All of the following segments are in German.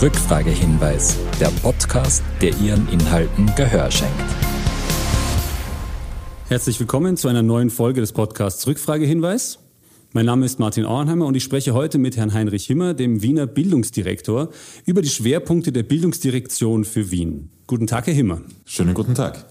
Rückfragehinweis, der Podcast, der Ihren Inhalten Gehör schenkt. Herzlich willkommen zu einer neuen Folge des Podcasts Rückfragehinweis. Mein Name ist Martin Auernheimer und ich spreche heute mit Herrn Heinrich Himmer, dem Wiener Bildungsdirektor, über die Schwerpunkte der Bildungsdirektion für Wien. Guten Tag, Herr Himmer. Schönen guten Tag.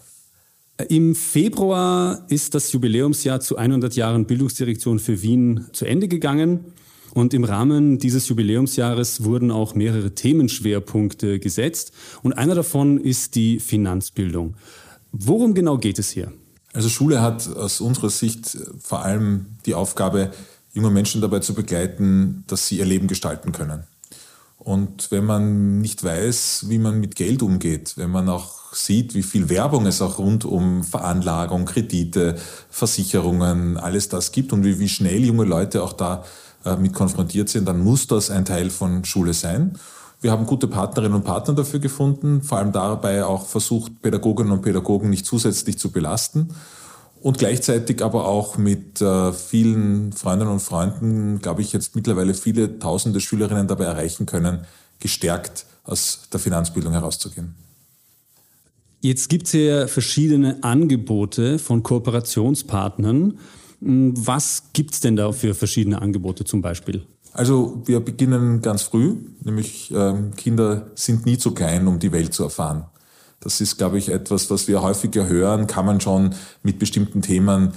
Im Februar ist das Jubiläumsjahr zu 100 Jahren Bildungsdirektion für Wien zu Ende gegangen. Und im Rahmen dieses Jubiläumsjahres wurden auch mehrere Themenschwerpunkte gesetzt. Und einer davon ist die Finanzbildung. Worum genau geht es hier? Also Schule hat aus unserer Sicht vor allem die Aufgabe, junge Menschen dabei zu begleiten, dass sie ihr Leben gestalten können. Und wenn man nicht weiß, wie man mit Geld umgeht, wenn man auch sieht, wie viel Werbung es auch rund um Veranlagung, Kredite, Versicherungen, alles das gibt und wie, wie schnell junge Leute auch da mit konfrontiert sind, dann muss das ein Teil von Schule sein. Wir haben gute Partnerinnen und Partner dafür gefunden, vor allem dabei auch versucht, Pädagoginnen und Pädagogen nicht zusätzlich zu belasten und gleichzeitig aber auch mit äh, vielen Freundinnen und Freunden, glaube ich, jetzt mittlerweile viele tausende Schülerinnen dabei erreichen können, gestärkt aus der Finanzbildung herauszugehen. Jetzt gibt es ja verschiedene Angebote von Kooperationspartnern. Hm, was gibt es denn da für verschiedene Angebote zum Beispiel? Also wir beginnen ganz früh, nämlich äh, Kinder sind nie zu klein, um die Welt zu erfahren. Das ist, glaube ich, etwas, was wir häufiger hören, kann man schon mit bestimmten Themen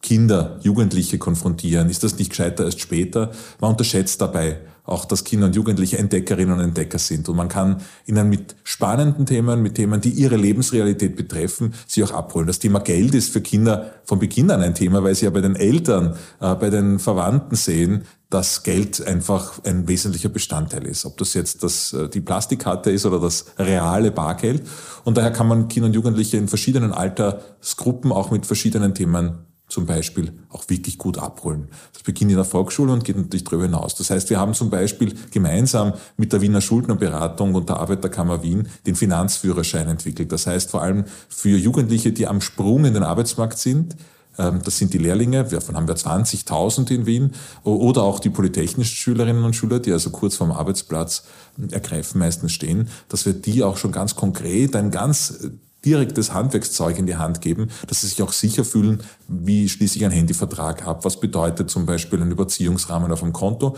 Kinder, Jugendliche konfrontieren. Ist das nicht gescheiter erst später? Man unterschätzt dabei auch, dass Kinder und Jugendliche Entdeckerinnen und Entdecker sind. Und man kann ihnen mit spannenden Themen, mit Themen, die ihre Lebensrealität betreffen, sie auch abholen. Das Thema Geld ist für Kinder von Beginn an ein Thema, weil sie ja bei den Eltern, äh, bei den Verwandten sehen, dass Geld einfach ein wesentlicher Bestandteil ist. Ob das jetzt das, äh, die Plastikkarte ist oder das reale Bargeld. Und daher kann man Kinder und Jugendliche in verschiedenen Altersgruppen auch mit verschiedenen Themen zum Beispiel auch wirklich gut abholen. Das beginnt in der Volksschule und geht natürlich darüber hinaus. Das heißt, wir haben zum Beispiel gemeinsam mit der Wiener Schuldnerberatung und der Arbeiterkammer Wien den Finanzführerschein entwickelt. Das heißt, vor allem für Jugendliche, die am Sprung in den Arbeitsmarkt sind, ähm, das sind die Lehrlinge, davon haben wir 20.000 in Wien, oder auch die polytechnischen Schülerinnen und Schüler, die also kurz vorm Arbeitsplatz ergreifen meistens stehen, dass wir die auch schon ganz konkret ein ganz direktes Handwerkszeug in die Hand geben, dass sie sich auch sicher fühlen, wie schließe ich einen Handyvertrag ab, was bedeutet zum Beispiel ein Überziehungsrahmen auf dem Konto,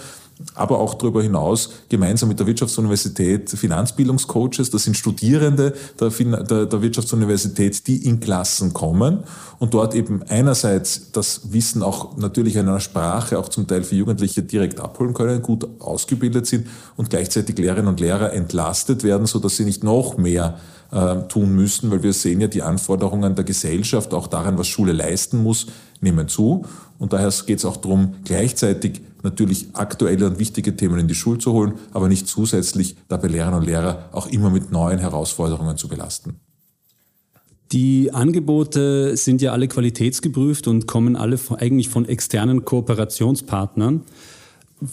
aber auch darüber hinaus gemeinsam mit der Wirtschaftsuniversität Finanzbildungscoaches, das sind Studierende der, der, der Wirtschaftsuniversität, die in Klassen kommen und dort eben einerseits das Wissen auch natürlich in einer Sprache, auch zum Teil für Jugendliche direkt abholen können, gut ausgebildet sind und gleichzeitig Lehrerinnen und Lehrer entlastet werden, so dass sie nicht noch mehr äh, tun müssen, weil wir sehen ja die Anforderungen der Gesellschaft, auch daran, was Schule leisten muss, nehmen zu. Und daher geht es auch darum, gleichzeitig natürlich aktuelle und wichtige Themen in die Schule zu holen, aber nicht zusätzlich dabei Lehrerinnen und Lehrer auch immer mit neuen Herausforderungen zu belasten. Die Angebote sind ja alle qualitätsgeprüft und kommen alle eigentlich von externen Kooperationspartnern.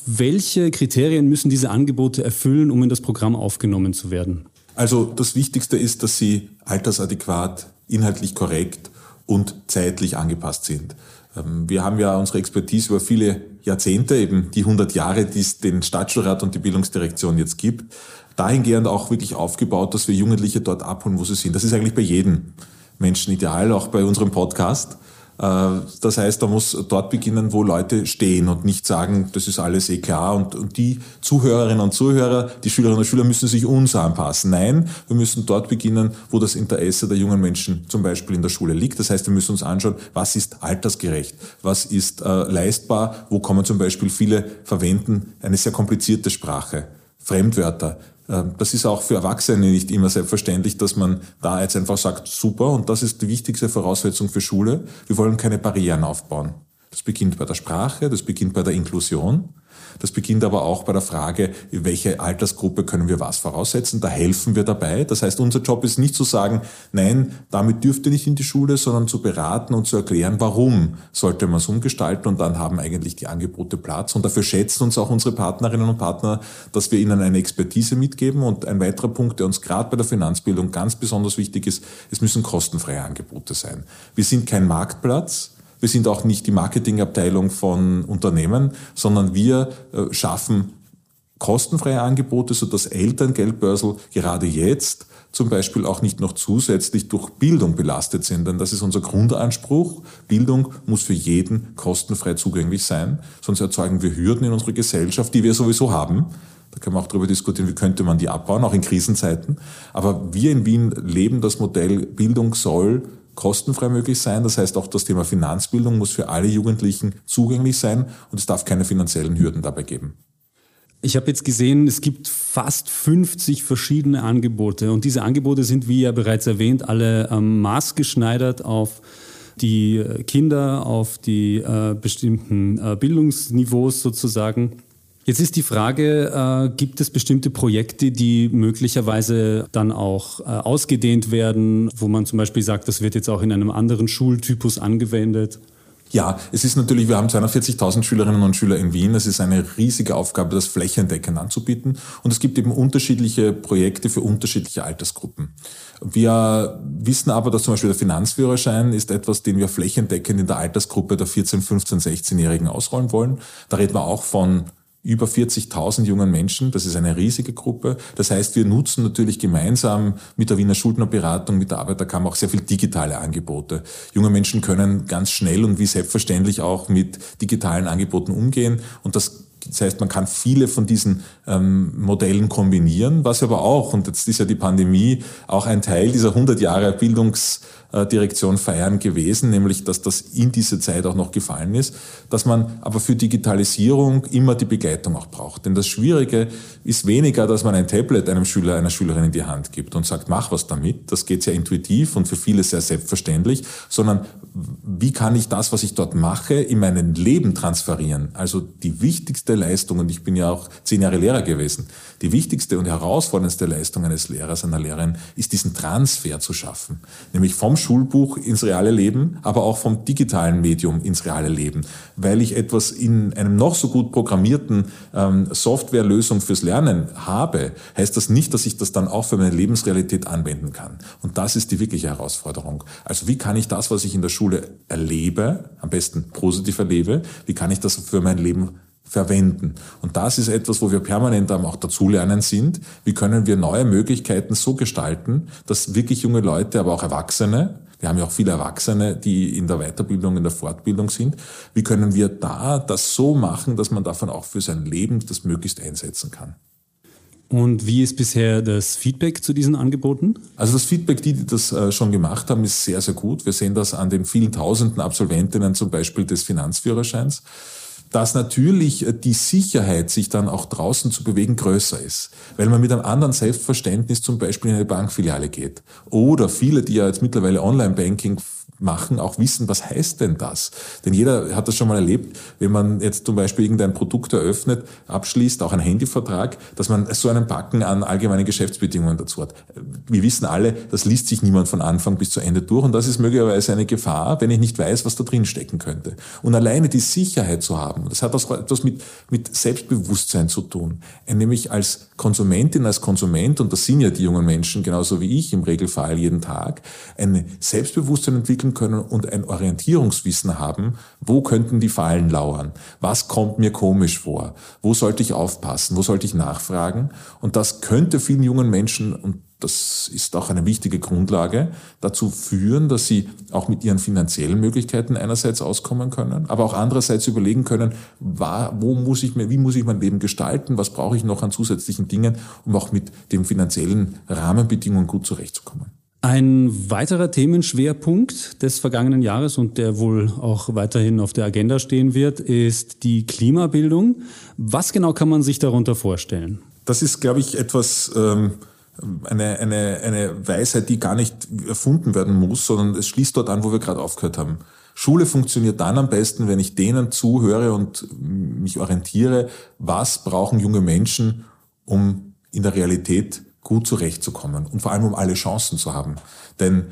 Welche Kriterien müssen diese Angebote erfüllen, um in das Programm aufgenommen zu werden? Also das Wichtigste ist, dass sie altersadäquat, inhaltlich korrekt und zeitlich angepasst sind. Ähm, wir haben ja unsere Expertise über viele Jahrzehnte, eben die 100 Jahre, die es den Staatsschulrat und die Bildungsdirektion jetzt gibt, dahingehend auch wirklich aufgebaut, dass wir Jugendliche dort abholen, wo sie sind. Das ist eigentlich bei jedem Menschen ideal, auch bei unserem Podcast. Äh, das heißt, da muss dort beginnen, wo Leute stehen und nicht sagen, das ist alles eh klar. Und, und die Zuhörerinnen und Zuhörer, die Schülerinnen und Schüler müssen sich uns anpassen. Nein, wir müssen dort beginnen, wo das Interesse der jungen Menschen zum Beispiel in der Schule liegt. Das heißt, wir müssen uns anschauen, was ist altersgerecht, was ist äh, leistbar, wo kommen zum Beispiel viele verwenden eine sehr komplizierte Sprache. Fremdwörter, das ist auch für Erwachsene nicht immer selbstverständlich, dass man da jetzt einfach sagt, super, und das ist die wichtigste Voraussetzung für Schule. Wir wollen keine Barrieren aufbauen. Das beginnt bei der Sprache, das beginnt bei der Inklusion. Das beginnt aber auch bei der Frage, welche Altersgruppe können wir was voraussetzen. Da helfen wir dabei. Das heißt, unser Job ist nicht zu sagen, nein, damit dürft ihr nicht in die Schule, sondern zu beraten und zu erklären, warum sollte man es umgestalten. Und dann haben eigentlich die Angebote Platz. Und dafür schätzen uns auch unsere Partnerinnen und Partner, dass wir ihnen eine Expertise mitgeben. Und ein weiterer Punkt, der uns gerade bei der Finanzbildung ganz besonders wichtig ist, es müssen kostenfreie Angebote sein. Wir sind kein Marktplatz. Wir sind auch nicht die Marketingabteilung von Unternehmen, sondern wir äh, schaffen kostenfreie Angebote, sodass Elterngeldbörsel gerade jetzt zum Beispiel auch nicht noch zusätzlich durch Bildung belastet sind. Denn das ist unser Grundanspruch. Bildung muss für jeden kostenfrei zugänglich sein. Sonst erzeugen wir Hürden in unserer Gesellschaft, die wir sowieso haben. Da können wir auch darüber diskutieren, wie könnte man die abbauen, auch in Krisenzeiten. Aber wir in Wien leben das Modell, Bildung soll kostenfrei möglich sein. Das heißt, auch das Thema Finanzbildung muss für alle Jugendlichen zugänglich sein und es darf keine finanziellen Hürden dabei geben. Ich habe jetzt gesehen, es gibt fast 50 verschiedene Angebote und diese Angebote sind, wie ja bereits erwähnt, alle ähm, maßgeschneidert auf die äh, Kinder, auf die äh, bestimmten äh, Bildungsniveaus sozusagen. Jetzt ist die Frage, äh, gibt es bestimmte Projekte, die möglicherweise dann auch äh, ausgedehnt werden, wo man zum Beispiel sagt, das wird jetzt auch in einem anderen Schultypus angewendet? Ja, es ist natürlich, wir haben 240.000 Schülerinnen und Schüler in Wien. Es ist eine riesige Aufgabe, das flächendeckend anzubieten. Und es gibt eben unterschiedliche Projekte für unterschiedliche Altersgruppen. Wir wissen aber, dass zum Beispiel der Finanzführerschein ist etwas, den wir flächendeckend in der Altersgruppe der 14, 15, 16-Jährigen ausrollen wollen. Da reden wir auch von über 40.000 jungen Menschen. Das ist eine riesige Gruppe. Das heißt, wir nutzen natürlich gemeinsam mit der Wiener Schuldnerberatung, mit der Arbeiterkammer auch sehr viel digitale Angebote. Junge Menschen können ganz schnell und wie selbstverständlich auch mit digitalen Angeboten umgehen. Und das das heißt, man kann viele von diesen ähm, Modellen kombinieren, was aber auch, und jetzt ist ja die Pandemie auch ein Teil dieser 100 Jahre Bildungs- Direktion feiern gewesen, nämlich dass das in diese Zeit auch noch gefallen ist, dass man aber für Digitalisierung immer die Begleitung auch braucht. Denn das Schwierige ist weniger, dass man ein Tablet einem Schüler, einer Schülerin in die Hand gibt und sagt, mach was damit. Das geht sehr intuitiv und für viele sehr selbstverständlich, sondern wie kann ich das, was ich dort mache, in mein Leben transferieren? Also die wichtigste Leistung, und ich bin ja auch zehn Jahre Lehrer gewesen, die wichtigste und herausforderndste Leistung eines Lehrers, einer Lehrerin, ist diesen Transfer zu schaffen. Nämlich vom Schulbuch ins reale Leben, aber auch vom digitalen Medium ins reale Leben. Weil ich etwas in einem noch so gut programmierten ähm, Softwarelösung fürs Lernen habe, heißt das nicht, dass ich das dann auch für meine Lebensrealität anwenden kann. Und das ist die wirkliche Herausforderung. Also wie kann ich das, was ich in der Schule erlebe, am besten positiv erlebe, wie kann ich das für mein Leben verwenden. Und das ist etwas, wo wir permanent auch dazulernen sind. Wie können wir neue Möglichkeiten so gestalten, dass wirklich junge Leute, aber auch Erwachsene, wir haben ja auch viele Erwachsene, die in der Weiterbildung, in der Fortbildung sind. Wie können wir da das so machen, dass man davon auch für sein Leben das möglichst einsetzen kann? Und wie ist bisher das Feedback zu diesen Angeboten? Also das Feedback, die, die das äh, schon gemacht haben, ist sehr, sehr gut. Wir sehen das an den vielen tausenden Absolventinnen zum Beispiel des Finanzführerscheins dass natürlich äh, die Sicherheit, sich dann auch draußen zu bewegen, größer ist. Weil man mit einem anderen Selbstverständnis zum Beispiel in eine Bankfiliale geht. Oder viele, die ja jetzt mittlerweile Online-Banking machen, auch wissen, was heißt denn das? Denn jeder hat das schon mal erlebt, wenn man jetzt zum Beispiel irgendein Produkt eröffnet, abschließt, auch einen Handyvertrag, dass man so einen Backen an allgemeinen Geschäftsbedingungen dazu hat. Wir wissen alle, das liest sich niemand von Anfang bis zu Ende durch und das ist möglicherweise eine Gefahr, wenn ich nicht weiß, was da drin stecken könnte. Und alleine die Sicherheit zu haben, das hat etwas mit, mit Selbstbewusstsein zu tun, nämlich als Konsumentin, als Konsument, und das sind ja die jungen Menschen genauso wie ich im Regelfall jeden Tag, ein Selbstbewusstsein entwickeln können und ein Orientierungswissen haben, wo könnten die Fallen lauern, was kommt mir komisch vor, wo sollte ich aufpassen, wo sollte ich nachfragen. Und das könnte vielen jungen Menschen, und das ist auch eine wichtige Grundlage, dazu führen, dass sie auch mit ihren finanziellen Möglichkeiten einerseits auskommen können, aber auch andererseits überlegen können, wo muss ich, wie muss ich mein Leben gestalten, was brauche ich noch an zusätzlichen Dingen, um auch mit den finanziellen Rahmenbedingungen gut zurechtzukommen. Ein weiterer Themenschwerpunkt des vergangenen Jahres und der wohl auch weiterhin auf der Agenda stehen wird, ist die Klimabildung. Was genau kann man sich darunter vorstellen? Das ist, glaube ich, etwas, ähm, eine, eine, eine Weisheit, die gar nicht erfunden werden muss, sondern es schließt dort an, wo wir gerade aufgehört haben. Schule funktioniert dann am besten, wenn ich denen zuhöre und mich orientiere, was brauchen junge Menschen, um in der Realität gut zurechtzukommen und vor allem um alle Chancen zu haben. Denn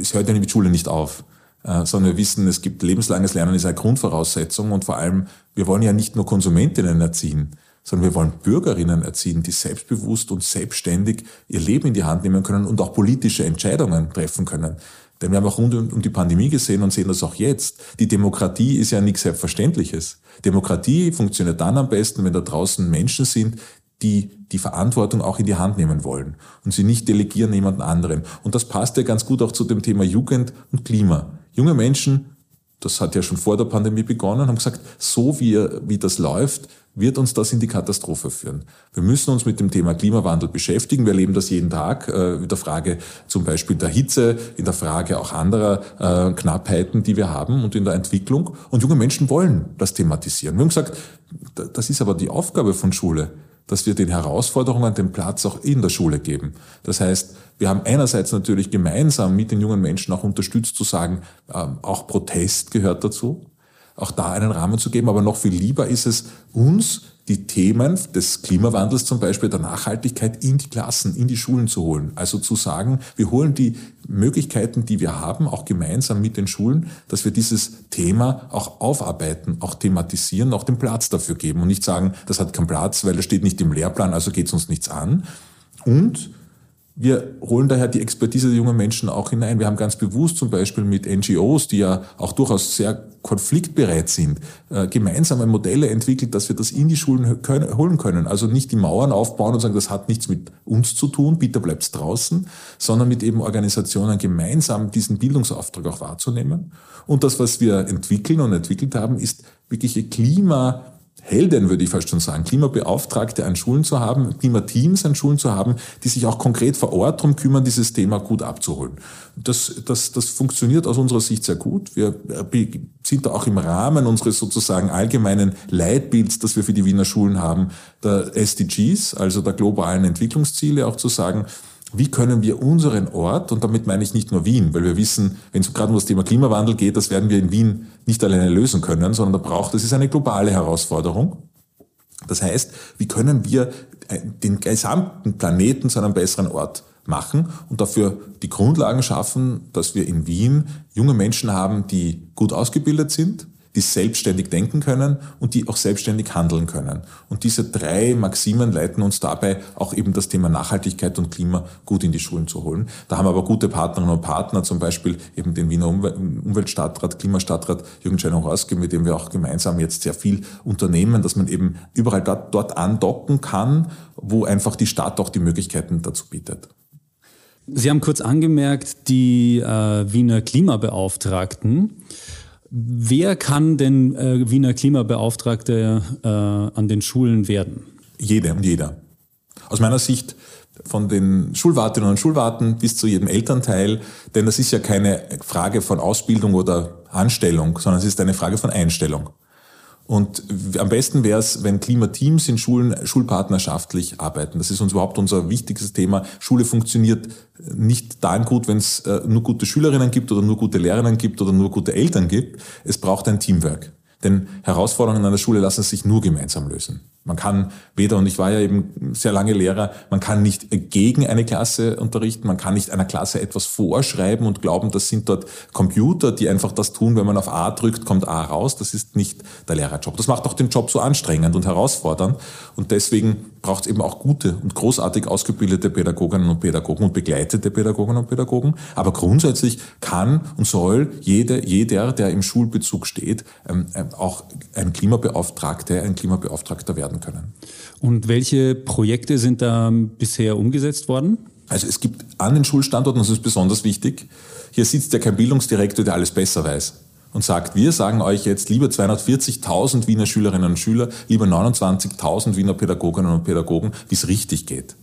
es hört ja mit Schule nicht auf, äh, sondern wir wissen, es gibt lebenslanges Lernen ist eine Grundvoraussetzung und vor allem, wir wollen ja nicht nur Konsumentinnen erziehen, sondern wir wollen Bürgerinnen erziehen, die selbstbewusst und selbstständig ihr Leben in die Hand nehmen können und auch politische Entscheidungen treffen können. Denn wir haben auch rund um die Pandemie gesehen und sehen das auch jetzt. Die Demokratie ist ja nichts Selbstverständliches. Demokratie funktioniert dann am besten, wenn da draußen Menschen sind, die die Verantwortung auch in die Hand nehmen wollen und sie nicht delegieren jemanden anderen. Und das passt ja ganz gut auch zu dem Thema Jugend und Klima. Junge Menschen, das hat ja schon vor der Pandemie begonnen, haben gesagt, so wie, wie das läuft, wird uns das in die Katastrophe führen. Wir müssen uns mit dem Thema Klimawandel beschäftigen. Wir erleben das jeden Tag äh, in der Frage zum Beispiel der Hitze, in der Frage auch anderer äh, Knappheiten, die wir haben und in der Entwicklung. Und junge Menschen wollen das thematisieren. Wir haben gesagt, das ist aber die Aufgabe von Schule dass wir den Herausforderungen den Platz auch in der Schule geben. Das heißt, wir haben einerseits natürlich gemeinsam mit den jungen Menschen auch unterstützt zu sagen, ähm, auch Protest gehört dazu, auch da einen Rahmen zu geben, aber noch viel lieber ist es uns die Themen des Klimawandels zum Beispiel der Nachhaltigkeit in die Klassen, in die Schulen zu holen. Also zu sagen, wir holen die Möglichkeiten, die wir haben, auch gemeinsam mit den Schulen, dass wir dieses Thema auch aufarbeiten, auch thematisieren, auch den Platz dafür geben und nicht sagen, das hat keinen Platz, weil das steht nicht im Lehrplan, also geht es uns nichts an. Und wir holen daher die Expertise der jungen Menschen auch hinein. Wir haben ganz bewusst zum Beispiel mit NGOs, die ja auch durchaus sehr konfliktbereit sind, äh, gemeinsame Modelle entwickelt, dass wir das in die Schulen holen können. Also nicht die Mauern aufbauen und sagen, das hat nichts mit uns zu tun, bitte bleibt's draußen, sondern mit eben Organisationen gemeinsam diesen Bildungsauftrag auch wahrzunehmen. Und das, was wir entwickeln und entwickelt haben, ist wirkliche Klima Helden, würde ich fast schon sagen, Klimabeauftragte an Schulen zu haben, Klimateams an Schulen zu haben, die sich auch konkret vor Ort darum kümmern, dieses Thema gut abzuholen. Das, das, das funktioniert aus unserer Sicht sehr gut. Wir sind da auch im Rahmen unseres sozusagen allgemeinen Leitbilds, das wir für die Wiener Schulen haben, der SDGs, also der globalen Entwicklungsziele, auch zu sagen, wie können wir unseren Ort, und damit meine ich nicht nur Wien, weil wir wissen, wenn es gerade um das Thema Klimawandel geht, das werden wir in Wien nicht alleine lösen können, sondern da braucht, ist eine globale Herausforderung. Das heißt, wie können wir äh, den gesamten Planeten zu einem besseren Ort machen und dafür die Grundlagen schaffen, dass wir in Wien junge Menschen haben, die gut ausgebildet sind, die selbstständig denken können und die auch selbstständig handeln können. Und diese drei Maximen leiten uns dabei, auch eben das Thema Nachhaltigkeit und Klima gut in die Schulen zu holen. Da haben aber gute Partnerinnen und Partner, zum Beispiel eben den Wiener Umweltstadtrat, Klimastadtrat Jürgen Scheiner-Horske, mit dem wir auch gemeinsam jetzt sehr viel unternehmen, dass man eben überall dort, dort andocken kann, wo einfach die Stadt auch die Möglichkeiten dazu bietet. Sie haben kurz angemerkt, die äh, Wiener Klimabeauftragten Wer kann denn äh, Wiener Klimabeauftragte äh, an den Schulen werden? Jede und jeder. Aus meiner Sicht von den Schulwartinnen und Schulwarten bis zu jedem Elternteil, denn das ist ja keine Frage von Ausbildung oder Anstellung, sondern es ist eine Frage von Einstellung. Und am besten wäre es, wenn Klimateams in Schulen schulpartnerschaftlich arbeiten. Das ist uns überhaupt unser wichtigstes Thema. Schule funktioniert nicht dann gut, wenn es äh, nur gute Schülerinnen gibt oder nur gute Lehrerinnen gibt oder nur gute Eltern gibt. Es braucht ein Teamwork. Denn Herausforderungen an der Schule lassen sich nur gemeinsam lösen. Man kann weder, und ich war ja eben sehr lange Lehrer, man kann nicht gegen eine Klasse unterrichten, man kann nicht einer Klasse etwas vorschreiben und glauben, das sind dort Computer, die einfach das tun, wenn man auf A drückt, kommt A raus. Das ist nicht der Lehrerjob. Das macht auch den Job so anstrengend und herausfordernd. Und deswegen braucht es eben auch gute und großartig ausgebildete Pädagoginnen und Pädagogen und begleitete Pädagoginnen und Pädagogen. Aber grundsätzlich kann und soll jede, jeder, der im Schulbezug steht, ähm, auch ein Klimabeauftragter, ein Klimabeauftragter werden können. Und welche Projekte sind da bisher umgesetzt worden? Also es gibt an den Schulstandorten, das ist besonders wichtig, hier sitzt ja kein Bildungsdirektor, der alles besser weiß und sagt, wir sagen euch jetzt lieber 240.000 Wiener Schülerinnen und Schüler, lieber 29.000 Wiener Pädagoginnen und Pädagogen, wie es richtig geht.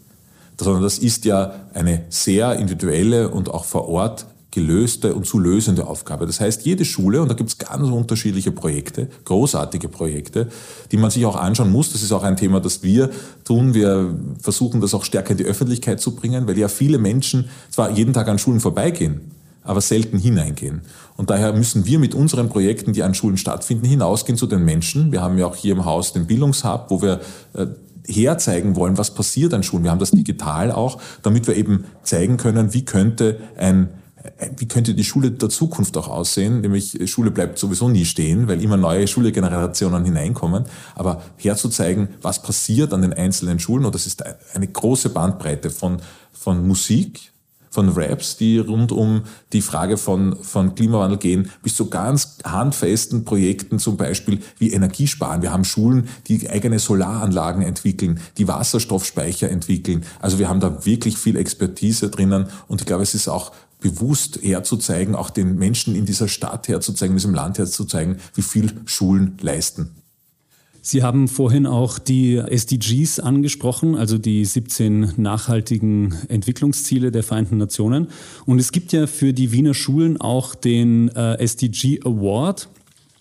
Sondern das ist ja eine sehr individuelle und auch vor Ort gelöste und zu lösende Aufgabe. Das heißt, jede Schule, und da gibt es ganz unterschiedliche Projekte, großartige Projekte, die man sich auch anschauen muss. Das ist auch ein Thema, das wir tun. Wir versuchen das auch stärker in die Öffentlichkeit zu bringen, weil ja viele Menschen zwar jeden Tag an Schulen vorbeigehen, aber selten hineingehen. Und daher müssen wir mit unseren Projekten, die an Schulen stattfinden, hinausgehen zu den Menschen. Wir haben ja auch hier im Haus den Bildungshub, wo wir äh, herzeigen wollen, was passiert an Schulen. Wir haben das digital auch, damit wir eben zeigen können, wie könnte ein wie könnte die Schule der Zukunft auch aussehen? Nämlich Schule bleibt sowieso nie stehen, weil immer neue Schulgenerationen hineinkommen. Aber herzuzeigen, was passiert an den einzelnen Schulen, und das ist eine große Bandbreite von, von Musik, von Raps, die rund um die Frage von, von Klimawandel gehen, bis zu ganz handfesten Projekten, zum Beispiel wie Energiesparen. Wir haben Schulen, die eigene Solaranlagen entwickeln, die Wasserstoffspeicher entwickeln. Also wir haben da wirklich viel Expertise drinnen und ich glaube, es ist auch bewusst herzuzeigen, auch den Menschen in dieser Stadt herzuzeigen, in diesem Land herzuzeigen, wie viel Schulen leisten. Sie haben vorhin auch die SDGs angesprochen, also die 17 nachhaltigen Entwicklungsziele der Vereinten Nationen. Und es gibt ja für die Wiener Schulen auch den äh, SDG Award.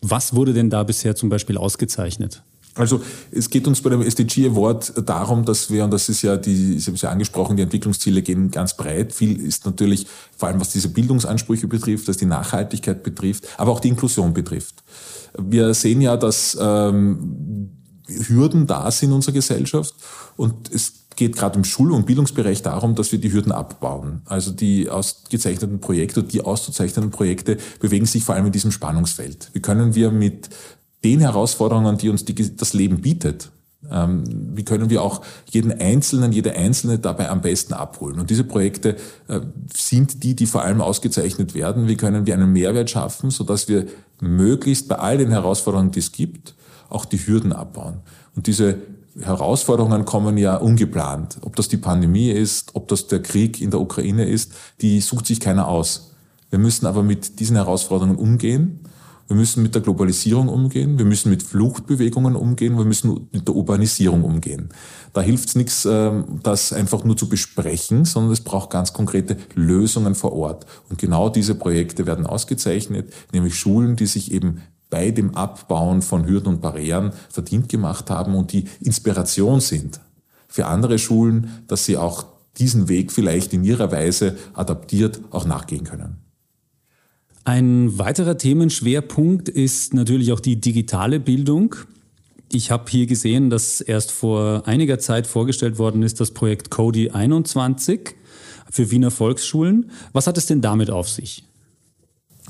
Was wurde denn da bisher zum Beispiel ausgezeichnet? Also es geht uns bei dem SDG Award darum, dass wir, und das ist ja die, ich habe es ja angesprochen, die Entwicklungsziele gehen ganz breit. Viel ist natürlich, vor allem was diese Bildungsansprüche betrifft, was die Nachhaltigkeit betrifft, aber auch die Inklusion betrifft. Wir sehen ja, dass ähm, Hürden da sind in unserer Gesellschaft und es geht gerade im Schul- und Bildungsbereich darum, dass wir die Hürden abbauen. Also die ausgezeichneten Projekte und die auszuzeichnenden Projekte bewegen sich vor allem in diesem Spannungsfeld. Wie können wir mit den Herausforderungen, die uns die, das Leben bietet, ähm, wie können wir auch jeden Einzelnen, jede Einzelne dabei am besten abholen? Und diese Projekte äh, sind die, die vor allem ausgezeichnet werden. Wie können wir einen Mehrwert schaffen, sodass wir möglichst bei all den Herausforderungen, die es gibt, auch die Hürden abbauen? Und diese Herausforderungen kommen ja ungeplant. Ob das die Pandemie ist, ob das der Krieg in der Ukraine ist, die sucht sich keiner aus. Wir müssen aber mit diesen Herausforderungen umgehen wir müssen mit der Globalisierung umgehen, wir müssen mit Fluchtbewegungen umgehen, wir müssen mit der Urbanisierung umgehen. Da hilft es nichts, ähm, das einfach nur zu besprechen, sondern es braucht ganz konkrete Lösungen vor Ort. Und genau diese Projekte werden ausgezeichnet, nämlich Schulen, die sich eben bei dem Abbauen von Hürden und Barrieren verdient gemacht haben und die Inspiration sind für andere Schulen, dass sie auch diesen Weg vielleicht in ihrer Weise adaptiert auch nachgehen können. Ein weiterer Themenschwerpunkt ist natürlich auch die digitale Bildung. Ich habe hier gesehen, dass erst vor einiger Zeit vorgestellt worden ist das Projekt Cody 21 für Wiener Volksschulen. Was hat es denn damit auf sich?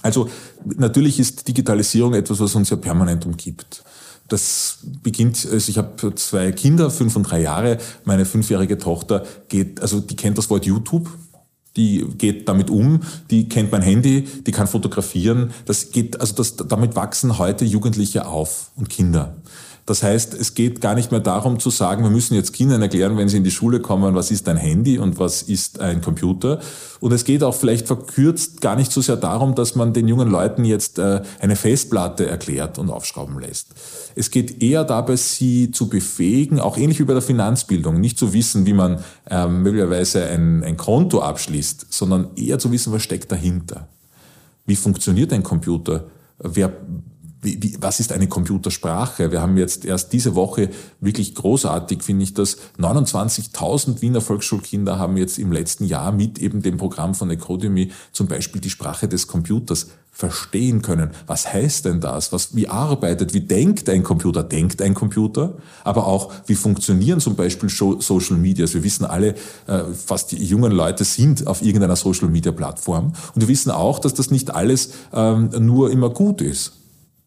Also natürlich ist Digitalisierung etwas, was uns ja permanent umgibt. Das beginnt, also ich habe zwei Kinder, fünf und drei Jahre. Meine fünfjährige Tochter geht, also die kennt das Wort YouTube die geht damit um, die kennt mein Handy, die kann fotografieren. Das geht, also das, damit wachsen heute Jugendliche auf und Kinder. Das heißt, es geht gar nicht mehr darum zu sagen, wir müssen jetzt Kindern erklären, wenn sie in die Schule kommen, was ist ein Handy und was ist ein Computer. Und es geht auch vielleicht verkürzt gar nicht so sehr darum, dass man den jungen Leuten jetzt äh, eine Festplatte erklärt und aufschrauben lässt. Es geht eher dabei, sie zu befähigen, auch ähnlich wie bei der Finanzbildung, nicht zu wissen, wie man ähm, möglicherweise ein, ein Konto abschließt, sondern eher zu wissen, was steckt dahinter. Wie funktioniert ein Computer? Wer wie, wie, was ist eine Computersprache? Wir haben jetzt erst diese Woche wirklich großartig, finde ich das, 29.000 Wiener Volksschulkinder haben jetzt im letzten Jahr mit eben dem Programm von Ecodemy zum Beispiel die Sprache des Computers verstehen können. Was heißt denn das? Was, wie arbeitet, wie denkt ein Computer? Denkt ein Computer? Aber auch, wie funktionieren zum Beispiel Social Medias? Wir wissen alle, äh, was die jungen Leute sind auf irgendeiner Social Media Plattform. Und wir wissen auch, dass das nicht alles ähm, nur immer gut ist.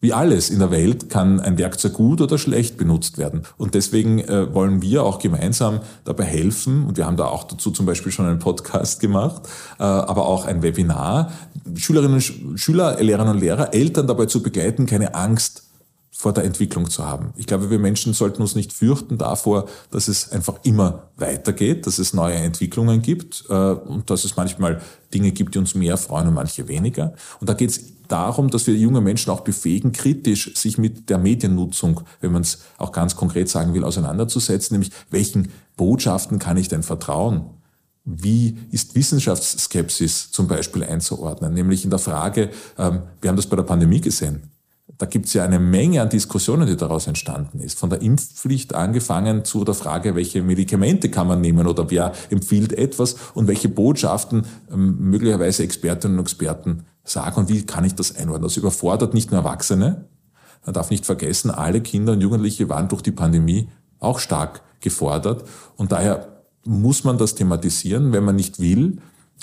Wie alles in der Welt kann ein Werkzeug gut oder schlecht benutzt werden. Und deswegen äh, wollen wir auch gemeinsam dabei helfen, und wir haben da auch dazu zum Beispiel schon einen Podcast gemacht, äh, aber auch ein Webinar, Schülerinnen und Schüler, Lehrerinnen und Lehrer, Eltern dabei zu begleiten, keine Angst vor der Entwicklung zu haben. Ich glaube, wir Menschen sollten uns nicht fürchten davor, dass es einfach immer weitergeht, dass es neue Entwicklungen gibt äh, und dass es manchmal Dinge gibt, die uns mehr freuen und manche weniger. Und da geht es darum, dass wir junge Menschen auch befähigen, kritisch sich mit der Mediennutzung, wenn man es auch ganz konkret sagen will, auseinanderzusetzen, nämlich welchen Botschaften kann ich denn vertrauen? Wie ist Wissenschaftsskepsis zum Beispiel einzuordnen? Nämlich in der Frage, ähm, wir haben das bei der Pandemie gesehen, da gibt es ja eine Menge an Diskussionen, die daraus entstanden ist. Von der Impfpflicht angefangen zu der Frage, welche Medikamente kann man nehmen oder wer empfiehlt etwas und welche Botschaften ähm, möglicherweise Expertinnen und Experten sagen und wie kann ich das einordnen. Das überfordert nicht nur Erwachsene. Man darf nicht vergessen, alle Kinder und Jugendliche waren durch die Pandemie auch stark gefordert und daher muss man das thematisieren, wenn man nicht will,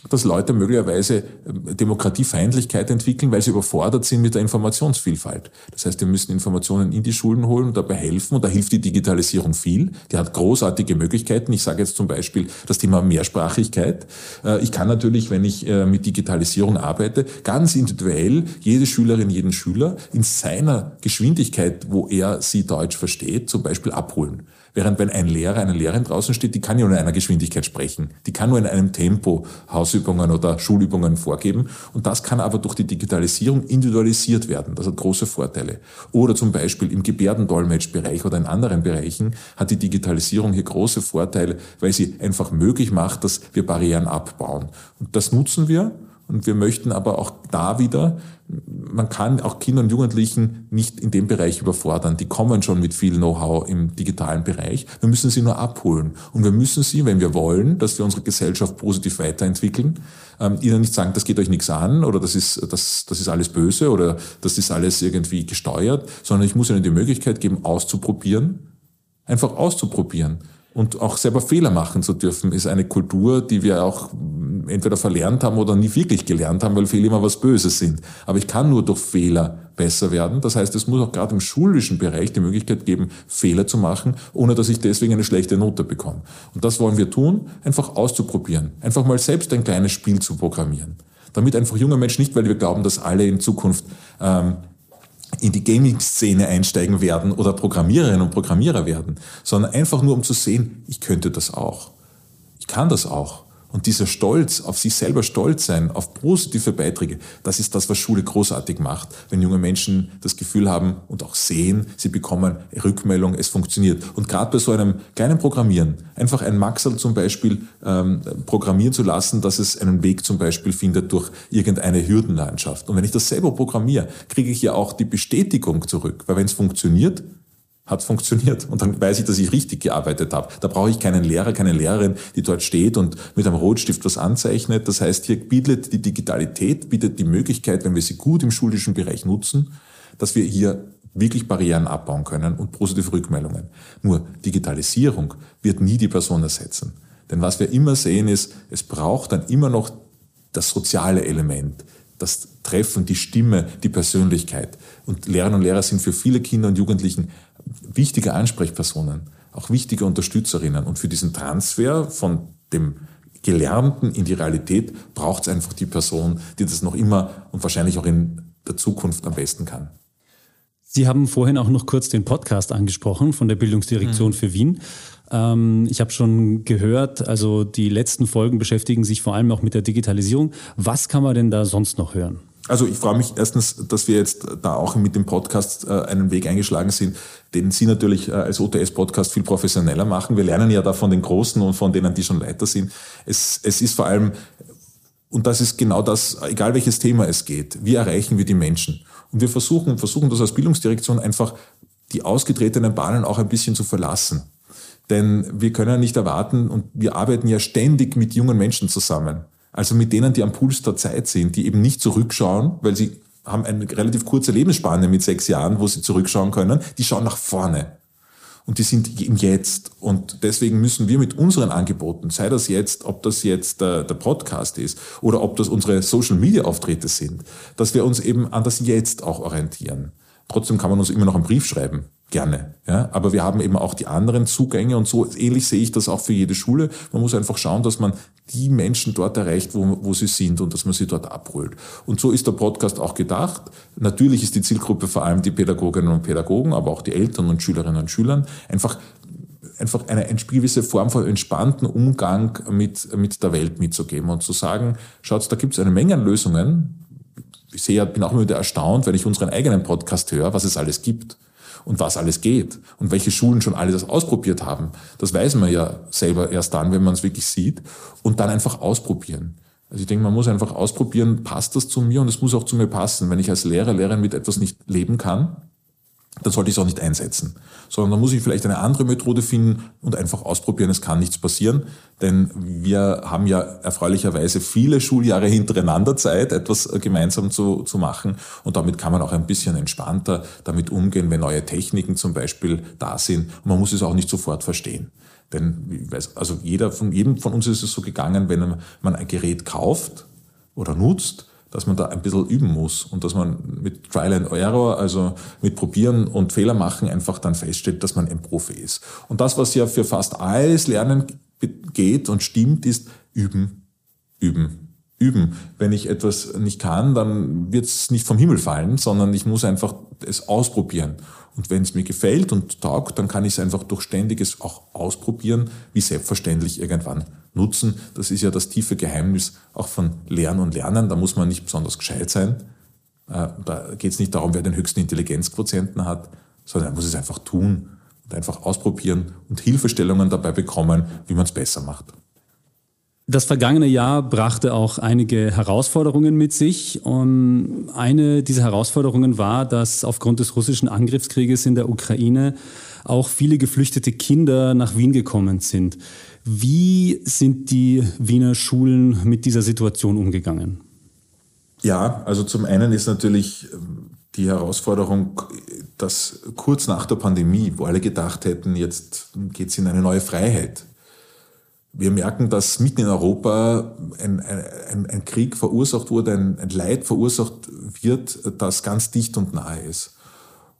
dass Leute möglicherweise ähm, Demokratiefeindlichkeit entwickeln, weil sie überfordert sind mit der Informationsvielfalt. Das heißt, wir müssen Informationen in die Schulen holen und dabei helfen. Und da hilft die Digitalisierung viel. Die hat großartige Möglichkeiten. Ich sage jetzt zum Beispiel das Thema Mehrsprachigkeit. Äh, ich kann natürlich, wenn ich äh, mit Digitalisierung arbeite, ganz individuell jede Schülerin, jeden Schüler in seiner Geschwindigkeit, wo er sie Deutsch versteht, zum Beispiel abholen. Während wenn ein Lehrer, eine Lehrerin draußen steht, die kann ja nur in einer Geschwindigkeit sprechen. Die kann nur in einem Tempo Hausübungen oder Schulübungen vorgeben. Und das kann aber durch die Digitalisierung individualisiert werden. Das hat große Vorteile. Oder zum Beispiel im Gebärdendolmetschbereich oder in anderen Bereichen hat die Digitalisierung hier große Vorteile, weil sie einfach möglich macht, dass wir Barrieren abbauen. Und das nutzen wir. Und wir möchten aber auch da wieder, man kann auch Kinder und Jugendlichen nicht in dem Bereich überfordern. Die kommen schon mit viel Know-how im digitalen Bereich. Wir müssen sie nur abholen. Und wir müssen sie, wenn wir wollen, dass wir unsere Gesellschaft positiv weiterentwickeln, ähm, ihnen nicht sagen, das geht euch nichts an oder das ist, das, das ist alles böse oder das ist alles irgendwie gesteuert, sondern ich muss ihnen die Möglichkeit geben, auszuprobieren, einfach auszuprobieren und auch selber Fehler machen zu dürfen, ist eine Kultur, die wir auch entweder verlernt haben oder nie wirklich gelernt haben, weil Fehler immer was Böses sind. Aber ich kann nur durch Fehler besser werden. Das heißt, es muss auch gerade im schulischen Bereich die Möglichkeit geben, Fehler zu machen, ohne dass ich deswegen eine schlechte Note bekomme. Und das wollen wir tun, einfach auszuprobieren. Einfach mal selbst ein kleines Spiel zu programmieren. Damit einfach junge Menschen nicht, weil wir glauben, dass alle in Zukunft ähm, in die Gaming-Szene einsteigen werden oder Programmiererinnen und Programmierer werden, sondern einfach nur um zu sehen, ich könnte das auch. Ich kann das auch. Und dieser Stolz, auf sich selber stolz sein, auf positive Beiträge, das ist das, was Schule großartig macht. Wenn junge Menschen das Gefühl haben und auch sehen, sie bekommen Rückmeldung, es funktioniert. Und gerade bei so einem kleinen Programmieren, einfach ein Maxel zum Beispiel ähm, programmieren zu lassen, dass es einen Weg zum Beispiel findet durch irgendeine Hürdenlandschaft. Und wenn ich das selber programmiere, kriege ich ja auch die Bestätigung zurück. Weil wenn es funktioniert, hat funktioniert. Und dann weiß ich, dass ich richtig gearbeitet habe. Da brauche ich keinen Lehrer, keine Lehrerin, die dort steht und mit einem Rotstift was anzeichnet. Das heißt, hier bietet die Digitalität, bietet die Möglichkeit, wenn wir sie gut im schulischen Bereich nutzen, dass wir hier wirklich Barrieren abbauen können und positive Rückmeldungen. Nur Digitalisierung wird nie die Person ersetzen. Denn was wir immer sehen ist, es braucht dann immer noch das soziale Element, das Treffen, die Stimme, die Persönlichkeit. Und Lehrerinnen und Lehrer sind für viele Kinder und Jugendlichen wichtige Ansprechpersonen, auch wichtige Unterstützerinnen. Und für diesen Transfer von dem Gelernten in die Realität braucht es einfach die Person, die das noch immer und wahrscheinlich auch in der Zukunft am besten kann. Sie haben vorhin auch noch kurz den Podcast angesprochen von der Bildungsdirektion mhm. für Wien. Ähm, ich habe schon gehört, also die letzten Folgen beschäftigen sich vor allem auch mit der Digitalisierung. Was kann man denn da sonst noch hören? Also ich freue mich erstens, dass wir jetzt da auch mit dem Podcast äh, einen Weg eingeschlagen sind, den Sie natürlich äh, als OTS-Podcast viel professioneller machen. Wir lernen ja da von den Großen und von denen, die schon weiter sind. Es, es ist vor allem, und das ist genau das, egal welches Thema es geht, wie erreichen wir die Menschen? Und wir versuchen, versuchen das als Bildungsdirektion einfach die ausgetretenen Bahnen auch ein bisschen zu verlassen. Denn wir können nicht erwarten, und wir arbeiten ja ständig mit jungen Menschen zusammen. Also mit denen, die am Puls der Zeit sind, die eben nicht zurückschauen, weil sie haben eine relativ kurze Lebensspanne mit sechs Jahren, wo sie zurückschauen können. Die schauen nach vorne. Und die sind im Jetzt. Und deswegen müssen wir mit unseren Angeboten, sei das jetzt, ob das jetzt der, der Podcast ist oder ob das unsere Social-Media-Auftritte sind, dass wir uns eben an das Jetzt auch orientieren. Trotzdem kann man uns immer noch einen Brief schreiben gerne. Ja? Aber wir haben eben auch die anderen Zugänge und so ähnlich sehe ich das auch für jede Schule. Man muss einfach schauen, dass man die Menschen dort erreicht, wo, wo sie sind und dass man sie dort abholt. Und so ist der Podcast auch gedacht. Natürlich ist die Zielgruppe vor allem die Pädagoginnen und Pädagogen, aber auch die Eltern und Schülerinnen und Schülern. Einfach einfach eine, eine gewisse Form von entspannten Umgang mit, mit der Welt mitzugeben und zu sagen, schaut, da gibt es eine Menge an Lösungen. Ich sehe, bin auch immer wieder erstaunt, wenn ich unseren eigenen Podcast höre, was es alles gibt und was alles geht und welche Schulen schon alle das ausprobiert haben. Das weiß man ja selber erst dann, wenn man es wirklich sieht und dann einfach ausprobieren. Also ich denke, man muss einfach ausprobieren, passt das zu mir und es muss auch zu mir passen. Wenn ich als Lehrer, Lehrerin mit etwas nicht leben kann, dann sollte ich es auch nicht einsetzen. Sondern dann muss ich vielleicht eine andere Methode finden und einfach ausprobieren, es kann nichts passieren. Denn wir haben ja erfreulicherweise viele Schuljahre hintereinander Zeit, etwas gemeinsam zu, zu machen. Und damit kann man auch ein bisschen entspannter damit umgehen, wenn neue Techniken zum Beispiel da sind. Und man muss es auch nicht sofort verstehen. Denn also jeder von, jedem von uns ist es so gegangen, wenn man ein Gerät kauft oder nutzt, dass man da ein bisschen üben muss und dass man mit Trial and Error, also mit Probieren und Fehler machen, einfach dann feststellt, dass man ein Profi ist. Und das, was ja für fast alles Lernen geht und stimmt, ist üben, üben, üben. Wenn ich etwas nicht kann, dann wird es nicht vom Himmel fallen, sondern ich muss einfach es ausprobieren. Und wenn es mir gefällt und taugt, dann kann ich es einfach durch ständiges auch ausprobieren, wie selbstverständlich irgendwann nutzen. Das ist ja das tiefe Geheimnis auch von Lernen und Lernen. Da muss man nicht besonders gescheit sein. Äh, da geht es nicht darum, wer den höchsten Intelligenzquotienten hat, sondern er muss es einfach tun und einfach ausprobieren und Hilfestellungen dabei bekommen, wie man es besser macht. Das vergangene Jahr brachte auch einige Herausforderungen mit sich. Und eine dieser Herausforderungen war, dass aufgrund des russischen Angriffskrieges in der Ukraine auch viele geflüchtete Kinder nach Wien gekommen sind. Wie sind die Wiener Schulen mit dieser Situation umgegangen? Ja, also zum einen ist natürlich ähm, die Herausforderung, dass kurz nach der Pandemie, wo alle gedacht hätten, jetzt geht es in eine neue Freiheit. Wir merken, dass mitten in Europa ein, ein, ein Krieg verursacht wurde, ein, ein Leid verursacht wird, das ganz dicht und nahe ist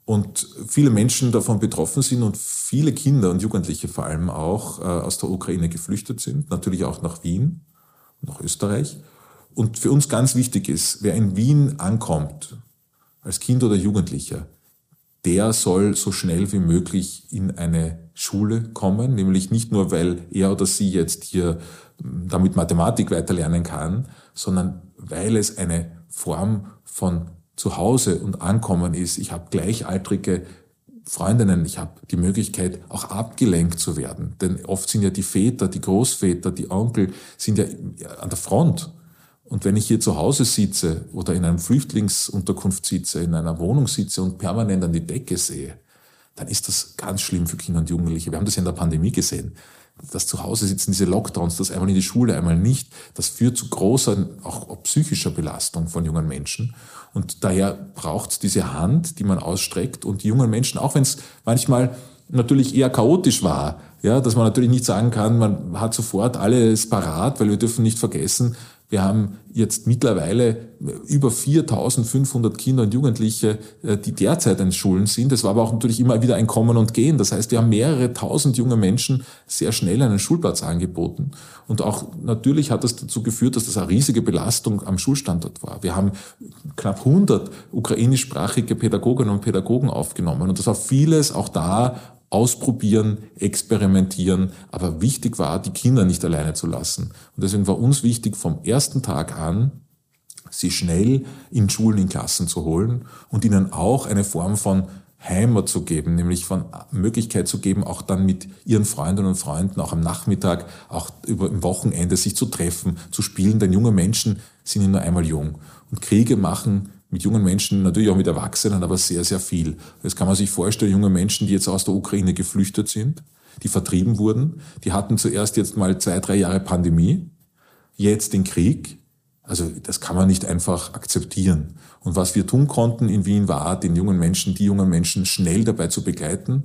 und viele Menschen davon betroffen sind und viele Kinder und Jugendliche vor allem auch äh, aus der Ukraine geflüchtet sind, natürlich auch nach Wien, nach Österreich. Und für uns ganz wichtig ist, wer in Wien ankommt, als Kind oder Jugendlicher, der soll so schnell wie möglich in eine Schule kommen, nämlich nicht nur, weil er oder sie jetzt hier hm, damit Mathematik weiterlernen kann, sondern weil es eine Form von zu Hause und ankommen ist. Ich habe gleichaltrige Freundinnen, ich habe die Möglichkeit, auch abgelenkt zu werden. Denn oft sind ja die Väter, die Großväter, die Onkel, sind ja an der Front. Und wenn ich hier zu Hause sitze oder in einer Flüchtlingsunterkunft sitze, in einer Wohnung sitze und permanent an die Decke sehe, dann ist das ganz schlimm für Kinder und Jugendliche. Wir haben das ja in der Pandemie gesehen. Das Zuhause sitzen, diese Lockdowns, das einmal in die Schule, einmal nicht, das führt zu großer, auch psychischer Belastung von jungen Menschen. Und daher braucht es diese Hand, die man ausstreckt und die jungen Menschen, auch wenn es manchmal natürlich eher chaotisch war, ja, dass man natürlich nicht sagen kann, man hat sofort alles parat, weil wir dürfen nicht vergessen, wir haben jetzt mittlerweile über 4500 Kinder und Jugendliche, äh, die derzeit in Schulen sind. Es war aber auch natürlich immer wieder ein Kommen und Gehen. Das heißt, wir haben mehrere tausend junge Menschen sehr schnell einen Schulplatz angeboten. Und auch natürlich hat das dazu geführt, dass das eine riesige Belastung am Schulstandort war. Wir haben knapp 100 ukrainischsprachige Pädagoginnen und Pädagogen aufgenommen. Und das war vieles auch da ausprobieren, experimentieren. Aber wichtig war, die Kinder nicht alleine zu lassen. Und deswegen war uns wichtig, vom ersten Tag an, sie schnell in Schulen, in Klassen zu holen und ihnen auch eine Form von Heimat zu geben, nämlich von Möglichkeit zu geben, auch dann mit ihren Freundinnen und Freunden, auch am Nachmittag, auch über im Wochenende sich zu treffen, zu spielen, denn junge Menschen sind ja nur einmal jung. Und Kriege machen mit jungen Menschen, natürlich auch mit Erwachsenen, aber sehr, sehr viel. Das kann man sich vorstellen, junge Menschen, die jetzt aus der Ukraine geflüchtet sind, die vertrieben wurden, die hatten zuerst jetzt mal zwei, drei Jahre Pandemie, jetzt den Krieg. Also das kann man nicht einfach akzeptieren. Und was wir tun konnten in Wien war, den jungen Menschen, die jungen Menschen schnell dabei zu begleiten,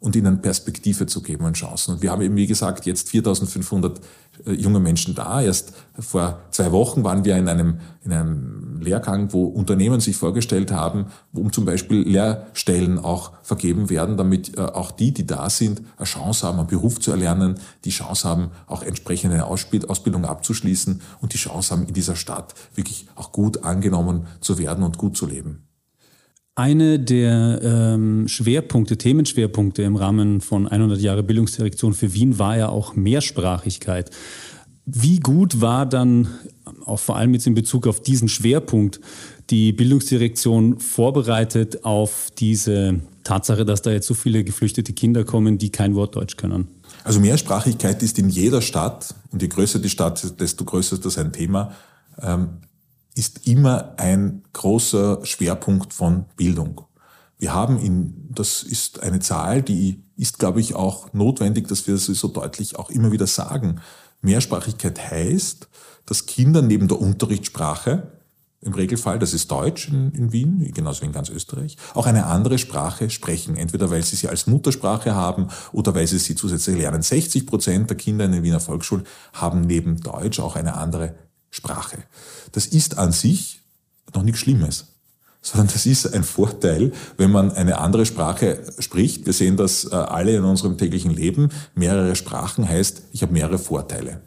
und ihnen Perspektive zu geben und Chancen. Und wir haben eben, wie gesagt, jetzt 4500 äh, junge Menschen da. Erst vor zwei Wochen waren wir in einem, in einem Lehrgang, wo Unternehmen sich vorgestellt haben, um zum Beispiel Lehrstellen auch vergeben werden, damit äh, auch die, die da sind, eine Chance haben, einen Beruf zu erlernen, die Chance haben, auch entsprechend eine Ausbildung abzuschließen und die Chance haben, in dieser Stadt wirklich auch gut angenommen zu werden und gut zu leben. Eine der ähm, Schwerpunkte, Themenschwerpunkte im Rahmen von 100 Jahre Bildungsdirektion für Wien war ja auch Mehrsprachigkeit. Wie gut war dann, auch vor allem jetzt in Bezug auf diesen Schwerpunkt, die Bildungsdirektion vorbereitet auf diese Tatsache, dass da jetzt so viele geflüchtete Kinder kommen, die kein Wort Deutsch können? Also Mehrsprachigkeit ist in jeder Stadt, und je größer die Stadt, desto größer ist das ein Thema, ähm, ist immer ein großer Schwerpunkt von Bildung. Wir haben in, das ist eine Zahl, die ist, glaube ich, auch notwendig, dass wir sie so deutlich auch immer wieder sagen. Mehrsprachigkeit heißt, dass Kinder neben der Unterrichtssprache, im Regelfall, das ist Deutsch in, in, Wien, genauso wie in ganz Österreich, auch eine andere Sprache sprechen. Entweder weil sie sie als Muttersprache haben oder weil sie sie zusätzlich lernen. 60 Prozent der Kinder in den Wiener Volksschulen haben neben Deutsch auch eine andere Sprache. Das ist an sich noch nichts Schlimmes sondern das ist ein Vorteil, wenn man eine andere Sprache spricht. Wir sehen das äh, alle in unserem täglichen Leben. Mehrere Sprachen heißt, ich habe mehrere Vorteile.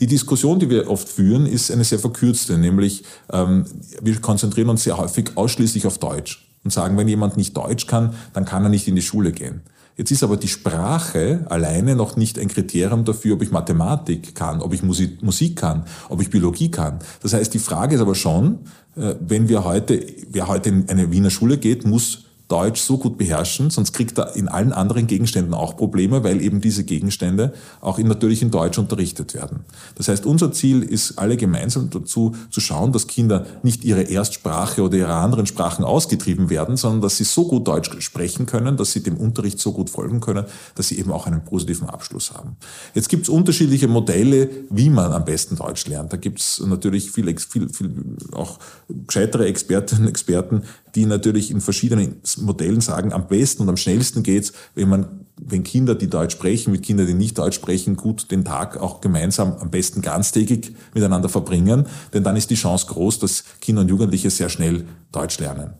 Die Diskussion, die wir oft führen, ist eine sehr verkürzte, nämlich ähm, wir konzentrieren uns sehr häufig ausschließlich auf Deutsch und sagen, wenn jemand nicht Deutsch kann, dann kann er nicht in die Schule gehen. Jetzt ist aber die Sprache alleine noch nicht ein Kriterium dafür, ob ich Mathematik kann, ob ich Musik, kann, ob ich Biologie kann. Das heißt, die Frage ist aber schon, äh, wenn wir heute, wer heute in eine Wiener Schule geht, muss Deutsch so gut beherrschen, sonst kriegt er in allen anderen Gegenständen auch Probleme, weil eben diese Gegenstände auch in, natürlich in Deutsch unterrichtet werden. Das heißt, unser Ziel ist, alle gemeinsam dazu zu schauen, dass Kinder nicht ihre Erstsprache oder ihre anderen Sprachen ausgetrieben werden, sondern dass sie so gut Deutsch sprechen können, dass sie dem Unterricht so gut folgen können, dass sie eben auch einen positiven Abschluss haben. Jetzt gibt es unterschiedliche Modelle, wie man am besten Deutsch lernt. Da gibt es natürlich viel, viel, viel auch gescheitere Expertinnen und Experten, die natürlich in verschiedenen Modellen sagen, am besten und am schnellsten geht's, wenn man, wenn Kinder, die Deutsch sprechen, mit Kindern, die nicht Deutsch sprechen, gut den Tag auch gemeinsam am besten ganztägig miteinander verbringen, denn dann ist die Chance groß, dass Kinder und Jugendliche sehr schnell Deutsch lernen.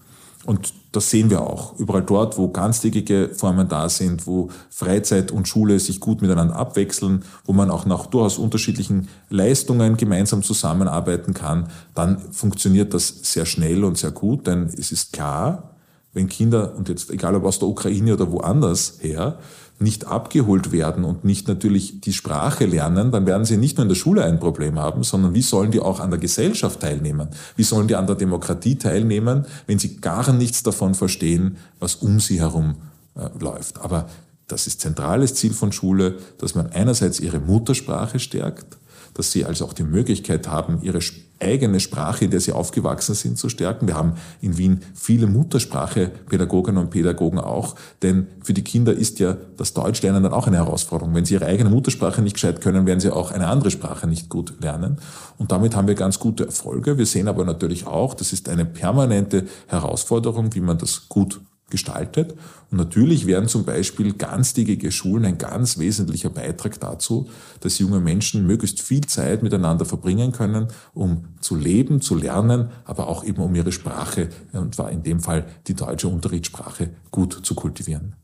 Und das sehen wir auch. Überall dort, wo ganztägige Formen da sind, wo Freizeit und Schule sich gut miteinander abwechseln, wo man auch nach durchaus unterschiedlichen Leistungen gemeinsam zusammenarbeiten kann, dann funktioniert das sehr schnell und sehr gut, denn es ist klar, wenn Kinder, und jetzt egal ob aus der Ukraine oder woanders her, nicht abgeholt werden und nicht natürlich die Sprache lernen, dann werden sie nicht nur in der Schule ein Problem haben, sondern wie sollen die auch an der Gesellschaft teilnehmen? Wie sollen die an der Demokratie teilnehmen, wenn sie gar nichts davon verstehen, was um sie herum äh, läuft? Aber das ist zentrales Ziel von Schule, dass man einerseits ihre Muttersprache stärkt, dass sie also auch die Möglichkeit haben, ihre eigene Sprache, in der sie aufgewachsen sind, zu stärken. Wir haben in Wien viele Muttersprache-Pädagoginnen und Pädagogen auch, denn für die Kinder ist ja das Deutschlernen dann auch eine Herausforderung. Wenn sie ihre eigene Muttersprache nicht gescheit können, werden sie auch eine andere Sprache nicht gut lernen. Und damit haben wir ganz gute Erfolge. Wir sehen aber natürlich auch, das ist eine permanente Herausforderung, wie man das gut gestaltet. Und natürlich wären zum Beispiel ganztägige Schulen ein ganz wesentlicher Beitrag dazu, dass junge Menschen möglichst viel Zeit miteinander verbringen können, um zu leben, zu lernen, aber auch eben um ihre Sprache, und zwar in dem Fall die deutsche Unterrichtssprache, gut zu kultivieren.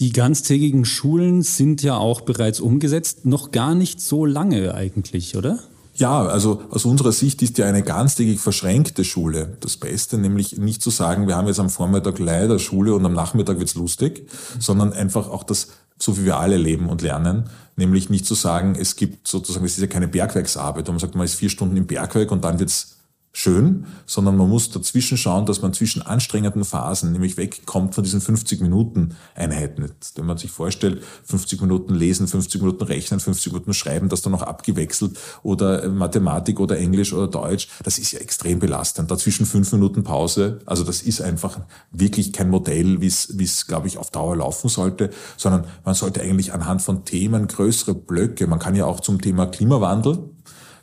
Die ganztägigen Schulen sind ja auch bereits umgesetzt, noch gar nicht so lange eigentlich, oder? Ja, also aus unserer Sicht ist ja eine ganztägig verschränkte Schule das Beste, nämlich nicht zu sagen, wir haben jetzt am Vormittag leider Schule und am Nachmittag wird's lustig, sondern einfach auch das, so wie wir alle leben und lernen, nämlich nicht zu sagen, es gibt sozusagen, es ist ja keine Bergwerksarbeit, wo man sagt, man ist vier Stunden im Bergwerk und dann wird's schön, sondern man muss dazwischen schauen, dass man zwischen anstrengenden Phasen nämlich wegkommt von diesen 50 Minuten Einheiten. Wenn man sich vorstellt, 50 Minuten lesen, 50 Minuten rechnen, 50 Minuten schreiben, das dann noch abgewechselt oder Mathematik oder Englisch oder Deutsch, das ist ja extrem belastend. Dazwischen fünf Minuten Pause, also das ist einfach wirklich kein Modell, wie es, wie es, glaube ich, auf Dauer laufen sollte, sondern man sollte eigentlich anhand von Themen größere Blöcke, man kann ja auch zum Thema Klimawandel,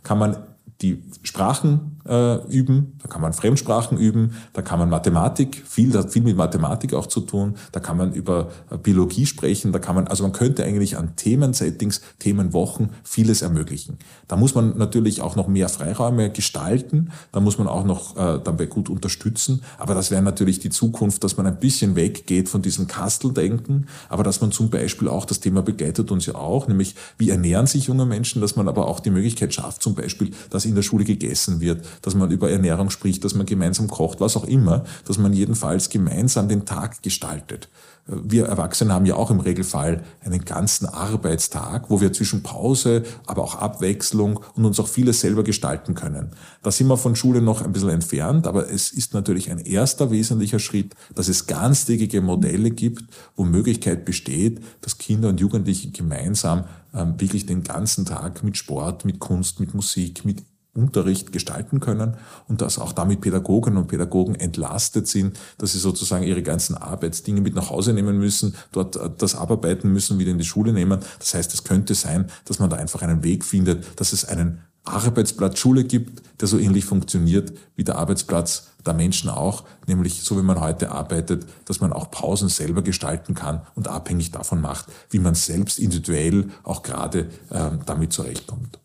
kann man die Sprachen äh, üben, da kann man Fremdsprachen üben, da kann man Mathematik, viel, das hat viel mit Mathematik auch zu tun, da kann man über äh, Biologie sprechen, da kann man, also man könnte eigentlich an Themensettings, Themenwochen vieles ermöglichen. Da muss man natürlich auch noch mehr Freiräume gestalten, da muss man auch noch äh, dabei gut unterstützen, aber das wäre natürlich die Zukunft, dass man ein bisschen weggeht von diesem Kasteldenken, aber dass man zum Beispiel auch, das Thema begleitet uns ja auch, nämlich wie ernähren sich junge Menschen, dass man aber auch die Möglichkeit schafft, zum Beispiel, dass in der Schule gegessen wird, dass man über Ernährung spricht, dass man gemeinsam kocht, was auch immer, dass man jedenfalls gemeinsam den Tag gestaltet. Wir Erwachsene haben ja auch im Regelfall einen ganzen Arbeitstag, wo wir zwischen Pause, aber auch Abwechslung und uns auch vieles selber gestalten können. Da sind wir von Schule noch ein bisschen entfernt, aber es ist natürlich ein erster wesentlicher Schritt, dass es ganztägige Modelle gibt, wo Möglichkeit besteht, dass Kinder und Jugendliche gemeinsam ähm, wirklich den ganzen Tag mit Sport, mit Kunst, mit Musik, mit Unterricht gestalten können und dass auch damit Pädagoginnen und Pädagogen entlastet sind, dass sie sozusagen ihre ganzen Arbeitsdinge mit nach Hause nehmen müssen, dort äh, das abarbeiten müssen, wieder in die Schule nehmen. Das heißt, es könnte sein, dass man da einfach einen Weg findet, dass es einen Arbeitsplatz Schule gibt, der so ähnlich funktioniert wie der Arbeitsplatz der Menschen auch, nämlich so wie man heute arbeitet, dass man auch Pausen selber gestalten kann und abhängig davon macht, wie man selbst individuell auch gerade äh, damit zurechtkommt.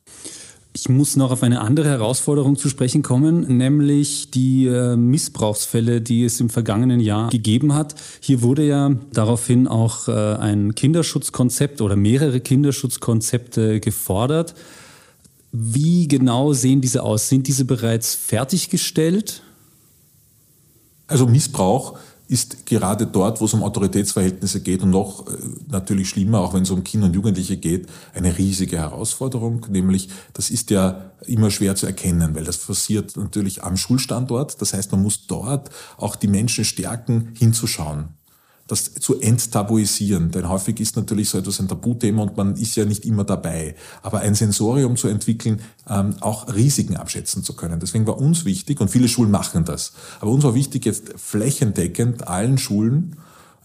Ich muss noch auf eine andere Herausforderung zu sprechen kommen, nämlich die äh, Missbrauchsfälle, die es im vergangenen Jahr gegeben hat. Hier wurde ja daraufhin auch äh, ein Kinderschutzkonzept oder mehrere Kinderschutzkonzepte gefordert. Wie genau sehen diese aus? Sind diese bereits fertiggestellt? Also Missbrauch ist gerade dort, wo es um Autoritätsverhältnisse geht und noch äh, natürlich schlimmer, auch wenn es um Kinder und Jugendliche geht, eine riesige Herausforderung. Nämlich, das ist ja immer schwer zu erkennen, weil das passiert natürlich am Schulstandort. Das heißt, man muss dort auch die Menschen stärken, hinzuschauen das zu enttabuisieren. Denn häufig ist natürlich so etwas ein Tabuthema und man ist ja nicht immer dabei. Aber ein Sensorium zu entwickeln, ähm, auch Risiken abschätzen zu können. Deswegen war uns wichtig, und viele Schulen machen das, aber uns war wichtig, jetzt flächendeckend allen Schulen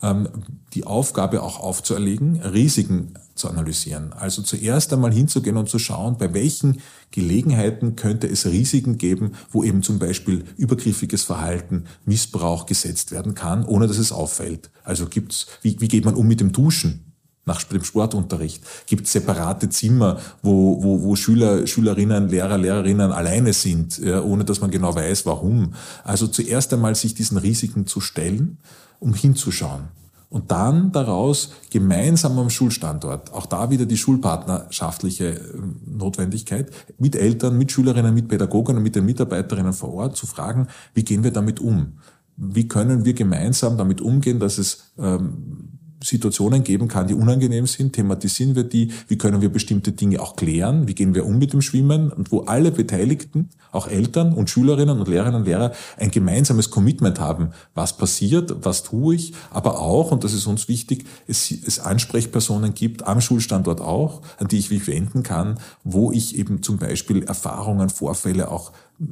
ähm, die Aufgabe auch aufzuerlegen, Risiken zu analysieren. Also zuerst einmal hinzugehen und zu schauen, bei welchen Gelegenheiten könnte es Risiken geben, wo eben zum Beispiel übergriffiges Verhalten, Missbrauch gesetzt werden kann, ohne dass es auffällt. Also gibt's, wie, wie geht man um mit dem Duschen? nach dem Sportunterricht? Gibt es separate Zimmer, wo, wo, wo Schüler, Schülerinnen, Lehrer, Lehrerinnen alleine sind, ohne dass man genau weiß, warum? Also zuerst einmal sich diesen Risiken zu stellen, um hinzuschauen. Und dann daraus gemeinsam am Schulstandort, auch da wieder die schulpartnerschaftliche äh, Notwendigkeit, mit Eltern, mit Schülerinnen, mit Pädagogen und mit den Mitarbeiterinnen vor Ort zu fragen, wie gehen wir damit um? Wie können wir gemeinsam damit umgehen, dass es ähm, Situationen geben kann, die unangenehm sind, thematisieren wir die, wie können wir bestimmte Dinge auch klären, wie gehen wir um mit dem Schwimmen und wo alle Beteiligten, auch Eltern und Schülerinnen und Lehrerinnen und Lehrer, ein gemeinsames Commitment haben, was passiert, was tue ich, aber auch, und das ist uns wichtig, es, es Ansprechpersonen gibt, am Schulstandort auch, an die ich mich wenden kann, wo ich eben zum Beispiel Erfahrungen, Vorfälle auch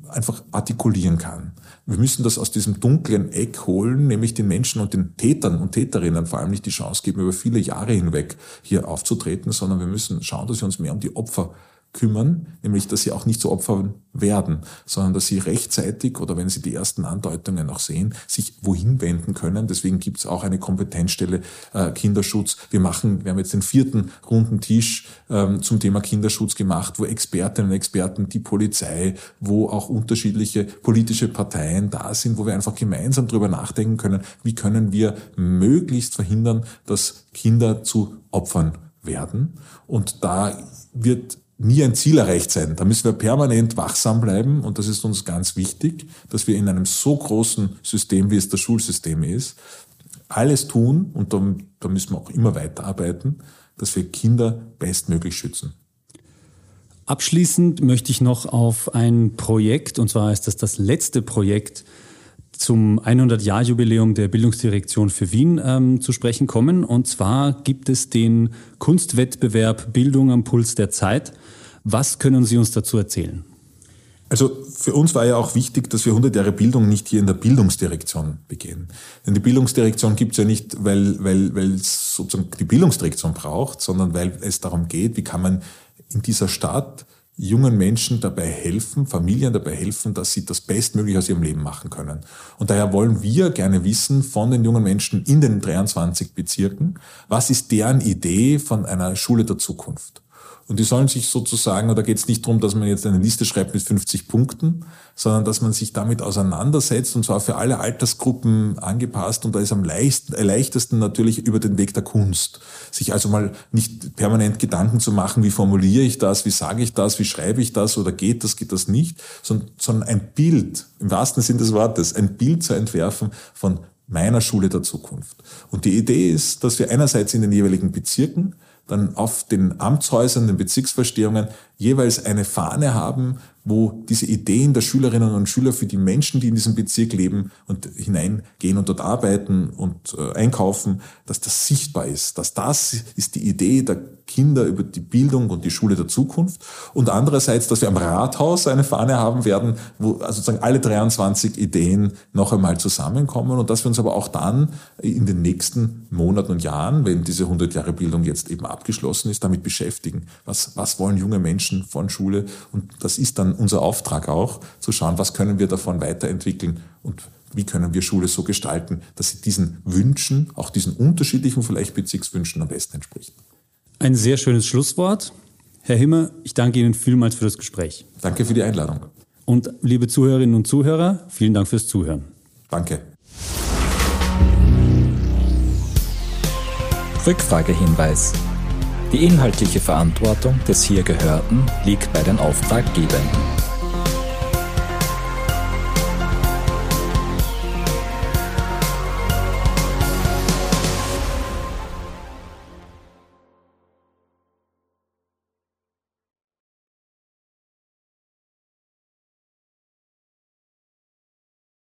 einfach artikulieren kann. Wir müssen das aus diesem dunklen Eck holen, nämlich den Menschen und den Tätern und Täterinnen vor allem nicht die Chance geben, über viele Jahre hinweg hier aufzutreten, sondern wir müssen schauen, dass wir uns mehr um die Opfer kümmern, nämlich dass sie auch nicht zu Opfern werden, sondern dass sie rechtzeitig oder wenn sie die ersten Andeutungen auch sehen, sich wohin wenden können. Deswegen gibt es auch eine Kompetenzstelle äh, Kinderschutz. Wir machen, wir haben jetzt den vierten runden Tisch ähm, zum Thema Kinderschutz gemacht, wo Expertinnen und Experten, die Polizei, wo auch unterschiedliche politische Parteien da sind, wo wir einfach gemeinsam darüber nachdenken können, wie können wir möglichst verhindern, dass Kinder zu Opfern werden. Und da wird nie ein Ziel erreicht sein. Da müssen wir permanent wachsam bleiben und das ist uns ganz wichtig, dass wir in einem so großen System, wie es das Schulsystem ist, alles tun und da, da müssen wir auch immer weiterarbeiten, dass wir Kinder bestmöglich schützen. Abschließend möchte ich noch auf ein Projekt, und zwar ist das das letzte Projekt zum 100-Jahr-Jubiläum der Bildungsdirektion für Wien ähm, zu sprechen kommen. Und zwar gibt es den Kunstwettbewerb Bildung am Puls der Zeit. Was können Sie uns dazu erzählen? Also für uns war ja auch wichtig, dass wir 100 Jahre Bildung nicht hier in der Bildungsdirektion begehen. Denn die Bildungsdirektion gibt es ja nicht, weil, weil, weil es sozusagen die Bildungsdirektion braucht, sondern weil es darum geht, wie kann man in dieser Stadt jungen Menschen dabei helfen, Familien dabei helfen, dass sie das Bestmögliche aus ihrem Leben machen können. Und daher wollen wir gerne wissen von den jungen Menschen in den 23 Bezirken, was ist deren Idee von einer Schule der Zukunft? Und die sollen sich sozusagen, oder geht es nicht darum, dass man jetzt eine Liste schreibt mit 50 Punkten, sondern dass man sich damit auseinandersetzt und zwar für alle Altersgruppen angepasst. Und da ist am leichtesten natürlich über den Weg der Kunst. Sich also mal nicht permanent Gedanken zu machen, wie formuliere ich das, wie sage ich das, wie schreibe ich das oder geht das, geht das nicht, sondern ein Bild, im wahrsten Sinn des Wortes, ein Bild zu entwerfen von meiner Schule der Zukunft. Und die Idee ist, dass wir einerseits in den jeweiligen Bezirken dann auf den Amtshäusern, den Bezirksverstehungen jeweils eine Fahne haben, wo diese Ideen der Schülerinnen und Schüler für die Menschen, die in diesem Bezirk leben und hineingehen und dort arbeiten und äh, einkaufen, dass das sichtbar ist, dass das ist die Idee der Kinder über die Bildung und die Schule der Zukunft und andererseits, dass wir am Rathaus eine Fahne haben werden, wo also sozusagen alle 23 Ideen noch einmal zusammenkommen und dass wir uns aber auch dann in den nächsten Monaten und Jahren, wenn diese 100 Jahre Bildung jetzt eben abgeschlossen ist, damit beschäftigen. Was, was wollen junge Menschen von Schule? Und das ist dann unser Auftrag auch, zu schauen, was können wir davon weiterentwickeln und wie können wir Schule so gestalten, dass sie diesen Wünschen, auch diesen unterschiedlichen vielleicht Bezirkswünschen am besten entspricht. Ein sehr schönes Schlusswort. Herr Himmer, ich danke Ihnen vielmals für das Gespräch. Danke für die Einladung. Und liebe Zuhörerinnen und Zuhörer, vielen Dank fürs Zuhören. Danke. Rückfragehinweis. Die inhaltliche Verantwortung des hier Gehörten liegt bei den Auftraggebenden.